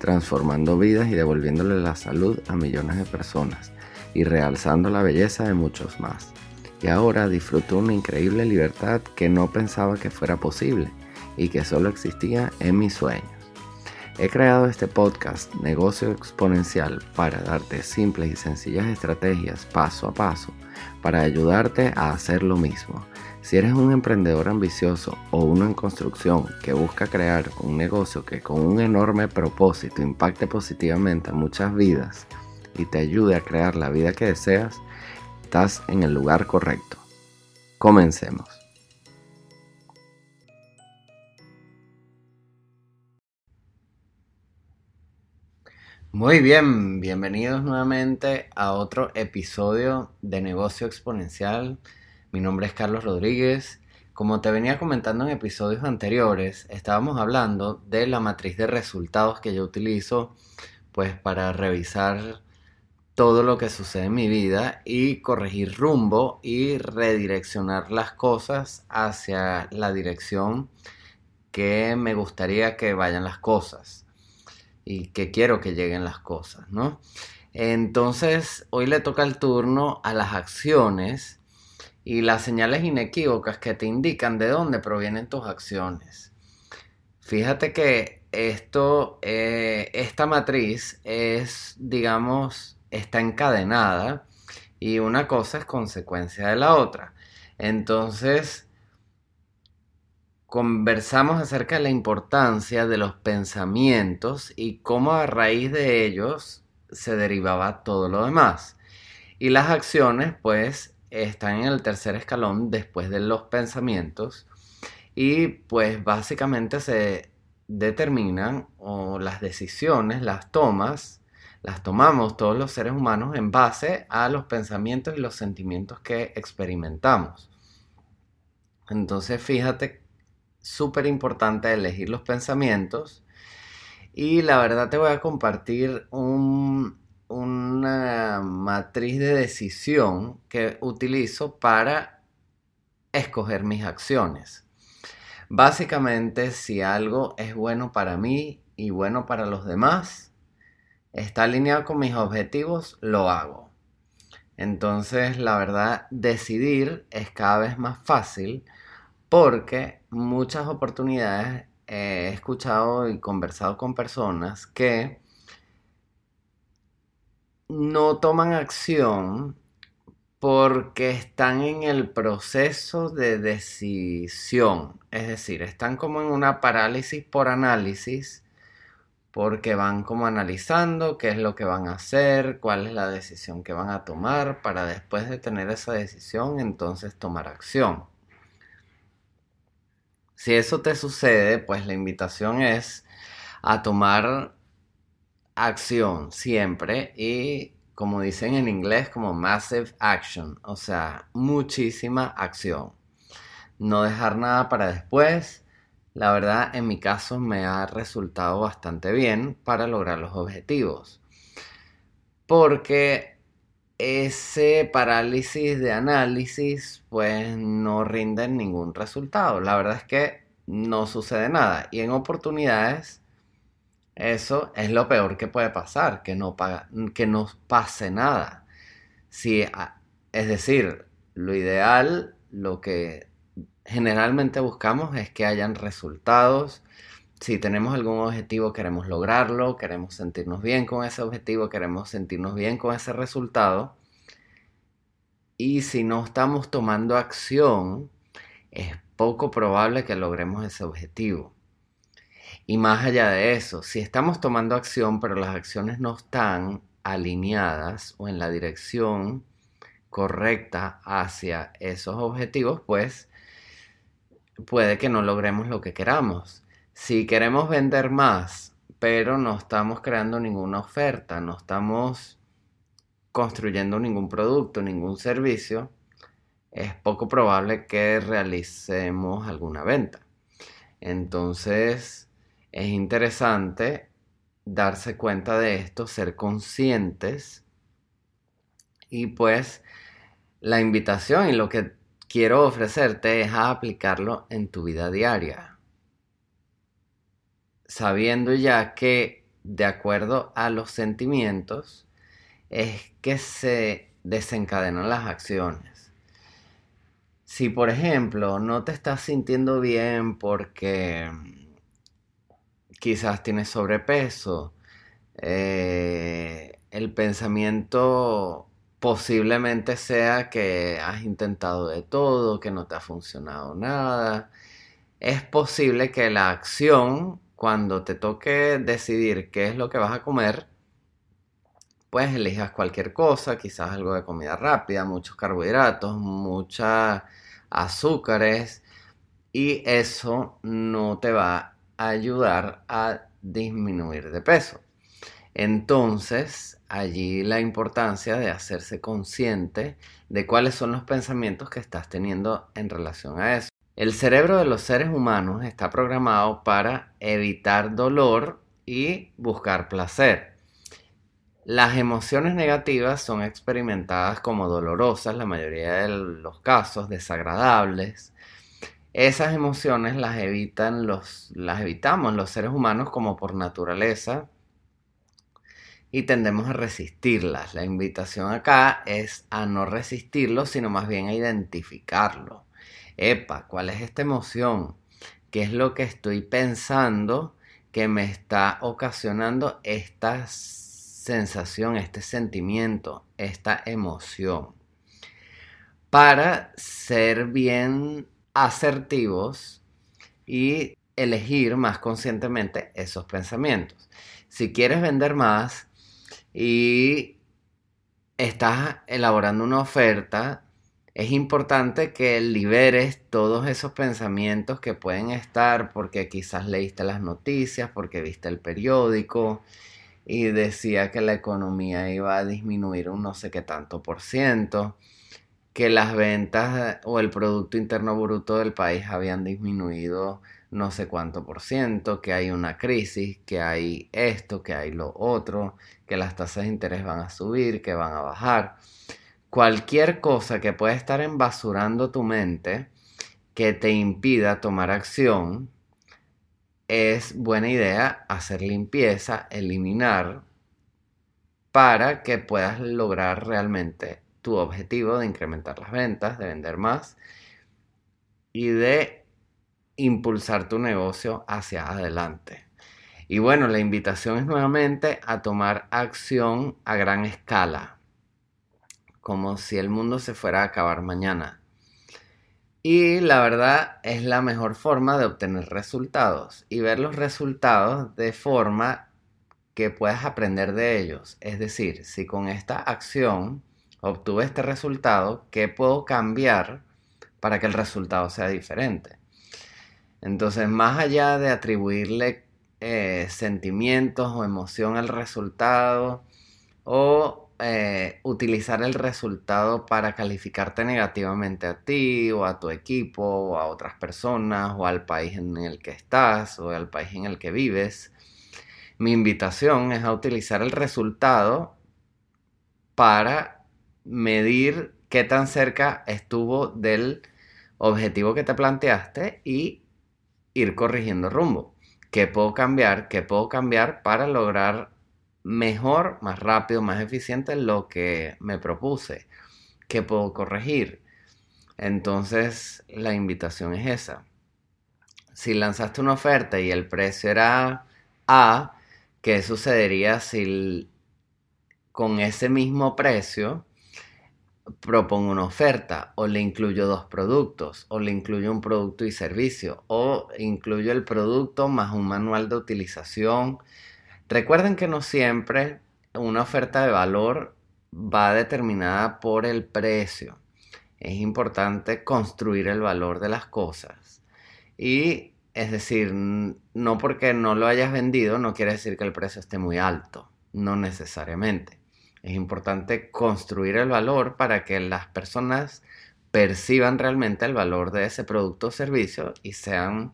transformando vidas y devolviéndole la salud a millones de personas y realzando la belleza de muchos más. Y ahora disfruto una increíble libertad que no pensaba que fuera posible y que solo existía en mis sueños. He creado este podcast Negocio Exponencial para darte simples y sencillas estrategias paso a paso para ayudarte a hacer lo mismo si eres un emprendedor ambicioso o uno en construcción que busca crear un negocio que con un enorme propósito impacte positivamente a muchas vidas y te ayude a crear la vida que deseas, estás en el lugar correcto. Comencemos. Muy bien, bienvenidos nuevamente a otro episodio de Negocio Exponencial. Mi nombre es Carlos Rodríguez. Como te venía comentando en episodios anteriores, estábamos hablando de la matriz de resultados que yo utilizo pues para revisar todo lo que sucede en mi vida y corregir rumbo y redireccionar las cosas hacia la dirección que me gustaría que vayan las cosas y que quiero que lleguen las cosas, ¿no? Entonces, hoy le toca el turno a las acciones y las señales inequívocas que te indican de dónde provienen tus acciones. Fíjate que esto, eh, esta matriz es, digamos, está encadenada y una cosa es consecuencia de la otra. Entonces, conversamos acerca de la importancia de los pensamientos y cómo a raíz de ellos se derivaba todo lo demás. Y las acciones, pues, están en el tercer escalón después de los pensamientos y pues básicamente se determinan o las decisiones, las tomas, las tomamos todos los seres humanos en base a los pensamientos y los sentimientos que experimentamos. Entonces fíjate, súper importante elegir los pensamientos y la verdad te voy a compartir un, una matriz de decisión que utilizo para escoger mis acciones. Básicamente, si algo es bueno para mí y bueno para los demás, está alineado con mis objetivos, lo hago. Entonces, la verdad, decidir es cada vez más fácil porque muchas oportunidades he escuchado y conversado con personas que no toman acción porque están en el proceso de decisión. Es decir, están como en una parálisis por análisis porque van como analizando qué es lo que van a hacer, cuál es la decisión que van a tomar para después de tener esa decisión entonces tomar acción. Si eso te sucede, pues la invitación es a tomar acción siempre y como dicen en inglés como massive action, o sea, muchísima acción. No dejar nada para después. La verdad, en mi caso me ha resultado bastante bien para lograr los objetivos. Porque ese parálisis de análisis pues no rinde ningún resultado. La verdad es que no sucede nada. Y en oportunidades eso es lo peor que puede pasar, que no, que no pase nada. Si, es decir, lo ideal, lo que generalmente buscamos es que hayan resultados. Si tenemos algún objetivo, queremos lograrlo, queremos sentirnos bien con ese objetivo, queremos sentirnos bien con ese resultado. Y si no estamos tomando acción, es poco probable que logremos ese objetivo. Y más allá de eso, si estamos tomando acción pero las acciones no están alineadas o en la dirección correcta hacia esos objetivos, pues puede que no logremos lo que queramos. Si queremos vender más, pero no estamos creando ninguna oferta, no estamos construyendo ningún producto, ningún servicio, es poco probable que realicemos alguna venta. Entonces, es interesante darse cuenta de esto, ser conscientes y pues la invitación y lo que quiero ofrecerte es a aplicarlo en tu vida diaria. Sabiendo ya que de acuerdo a los sentimientos es que se desencadenan las acciones. Si por ejemplo no te estás sintiendo bien porque quizás tienes sobrepeso, eh, el pensamiento posiblemente sea que has intentado de todo, que no te ha funcionado nada. Es posible que la acción, cuando te toque decidir qué es lo que vas a comer, pues elijas cualquier cosa, quizás algo de comida rápida, muchos carbohidratos, muchas azúcares, y eso no te va a ayudar a disminuir de peso. Entonces, allí la importancia de hacerse consciente de cuáles son los pensamientos que estás teniendo en relación a eso. El cerebro de los seres humanos está programado para evitar dolor y buscar placer. Las emociones negativas son experimentadas como dolorosas, la mayoría de los casos desagradables. Esas emociones las evitan los las evitamos los seres humanos como por naturaleza y tendemos a resistirlas. La invitación acá es a no resistirlo, sino más bien a identificarlo. Epa, ¿cuál es esta emoción? ¿Qué es lo que estoy pensando que me está ocasionando esta sensación, este sentimiento, esta emoción? Para ser bien asertivos y elegir más conscientemente esos pensamientos. Si quieres vender más, y estás elaborando una oferta, es importante que liberes todos esos pensamientos que pueden estar porque quizás leíste las noticias, porque viste el periódico y decía que la economía iba a disminuir un no sé qué tanto por ciento, que las ventas o el Producto Interno Bruto del país habían disminuido no sé cuánto por ciento, que hay una crisis, que hay esto, que hay lo otro, que las tasas de interés van a subir, que van a bajar. Cualquier cosa que pueda estar enbasurando tu mente que te impida tomar acción, es buena idea hacer limpieza, eliminar, para que puedas lograr realmente tu objetivo de incrementar las ventas, de vender más y de impulsar tu negocio hacia adelante. Y bueno, la invitación es nuevamente a tomar acción a gran escala, como si el mundo se fuera a acabar mañana. Y la verdad es la mejor forma de obtener resultados y ver los resultados de forma que puedas aprender de ellos. Es decir, si con esta acción obtuve este resultado, ¿qué puedo cambiar para que el resultado sea diferente? Entonces, más allá de atribuirle eh, sentimientos o emoción al resultado o eh, utilizar el resultado para calificarte negativamente a ti o a tu equipo o a otras personas o al país en el que estás o al país en el que vives, mi invitación es a utilizar el resultado para medir qué tan cerca estuvo del objetivo que te planteaste y ir corrigiendo rumbo. ¿Qué puedo cambiar? ¿Qué puedo cambiar para lograr mejor, más rápido, más eficiente lo que me propuse? ¿Qué puedo corregir? Entonces, la invitación es esa. Si lanzaste una oferta y el precio era A, ¿qué sucedería si con ese mismo precio propongo una oferta o le incluyo dos productos o le incluyo un producto y servicio o incluyo el producto más un manual de utilización. Recuerden que no siempre una oferta de valor va determinada por el precio. Es importante construir el valor de las cosas y Es decir, no porque no lo hayas vendido no quiere decir que el precio esté muy alto, no necesariamente. Es importante construir el valor para que las personas perciban realmente el valor de ese producto o servicio y sean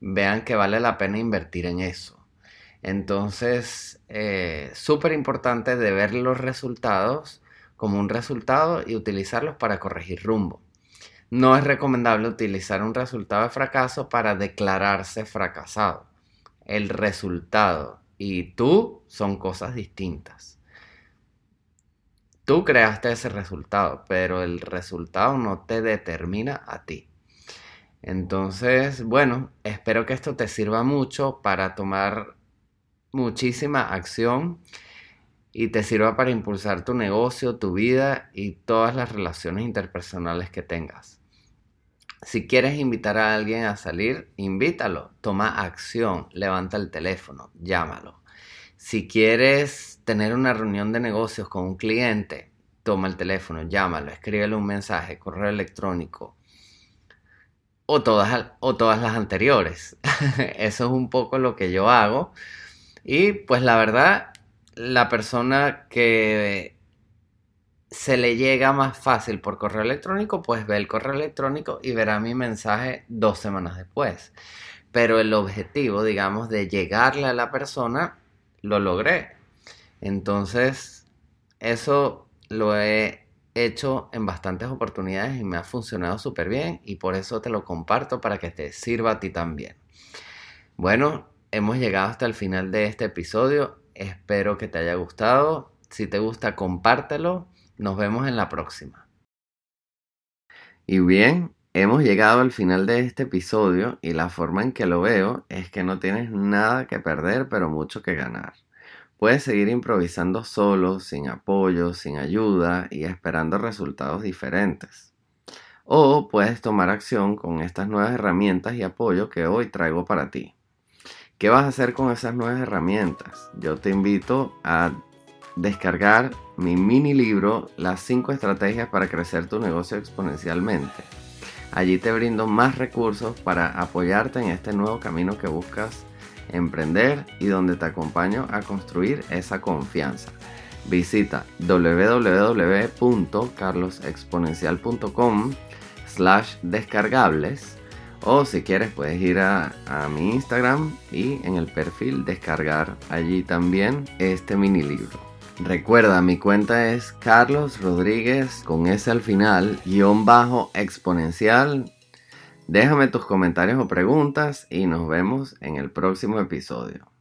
vean que vale la pena invertir en eso. Entonces, eh, súper importante de ver los resultados como un resultado y utilizarlos para corregir rumbo. No es recomendable utilizar un resultado de fracaso para declararse fracasado. El resultado y tú son cosas distintas. Tú creaste ese resultado, pero el resultado no te determina a ti. Entonces, bueno, espero que esto te sirva mucho para tomar muchísima acción y te sirva para impulsar tu negocio, tu vida y todas las relaciones interpersonales que tengas. Si quieres invitar a alguien a salir, invítalo, toma acción, levanta el teléfono, llámalo. Si quieres tener una reunión de negocios con un cliente, toma el teléfono, llámalo, escríbele un mensaje, correo electrónico, o todas, o todas las anteriores. Eso es un poco lo que yo hago. Y pues la verdad, la persona que se le llega más fácil por correo electrónico, pues ve el correo electrónico y verá mi mensaje dos semanas después. Pero el objetivo, digamos, de llegarle a la persona, lo logré. Entonces, eso lo he hecho en bastantes oportunidades y me ha funcionado súper bien y por eso te lo comparto para que te sirva a ti también. Bueno, hemos llegado hasta el final de este episodio. Espero que te haya gustado. Si te gusta, compártelo. Nos vemos en la próxima. Y bien, hemos llegado al final de este episodio y la forma en que lo veo es que no tienes nada que perder pero mucho que ganar. Puedes seguir improvisando solo, sin apoyo, sin ayuda y esperando resultados diferentes. O puedes tomar acción con estas nuevas herramientas y apoyo que hoy traigo para ti. ¿Qué vas a hacer con esas nuevas herramientas? Yo te invito a descargar mi mini libro Las 5 estrategias para crecer tu negocio exponencialmente. Allí te brindo más recursos para apoyarte en este nuevo camino que buscas emprender y donde te acompaño a construir esa confianza. Visita www.carlosexponencial.com slash descargables o si quieres puedes ir a, mi Instagram y en el perfil descargar allí también este mini libro. Recuerda, mi cuenta es Carlos Rodríguez con S al final, guion bajo exponencial Déjame tus comentarios o preguntas y nos vemos en el próximo episodio.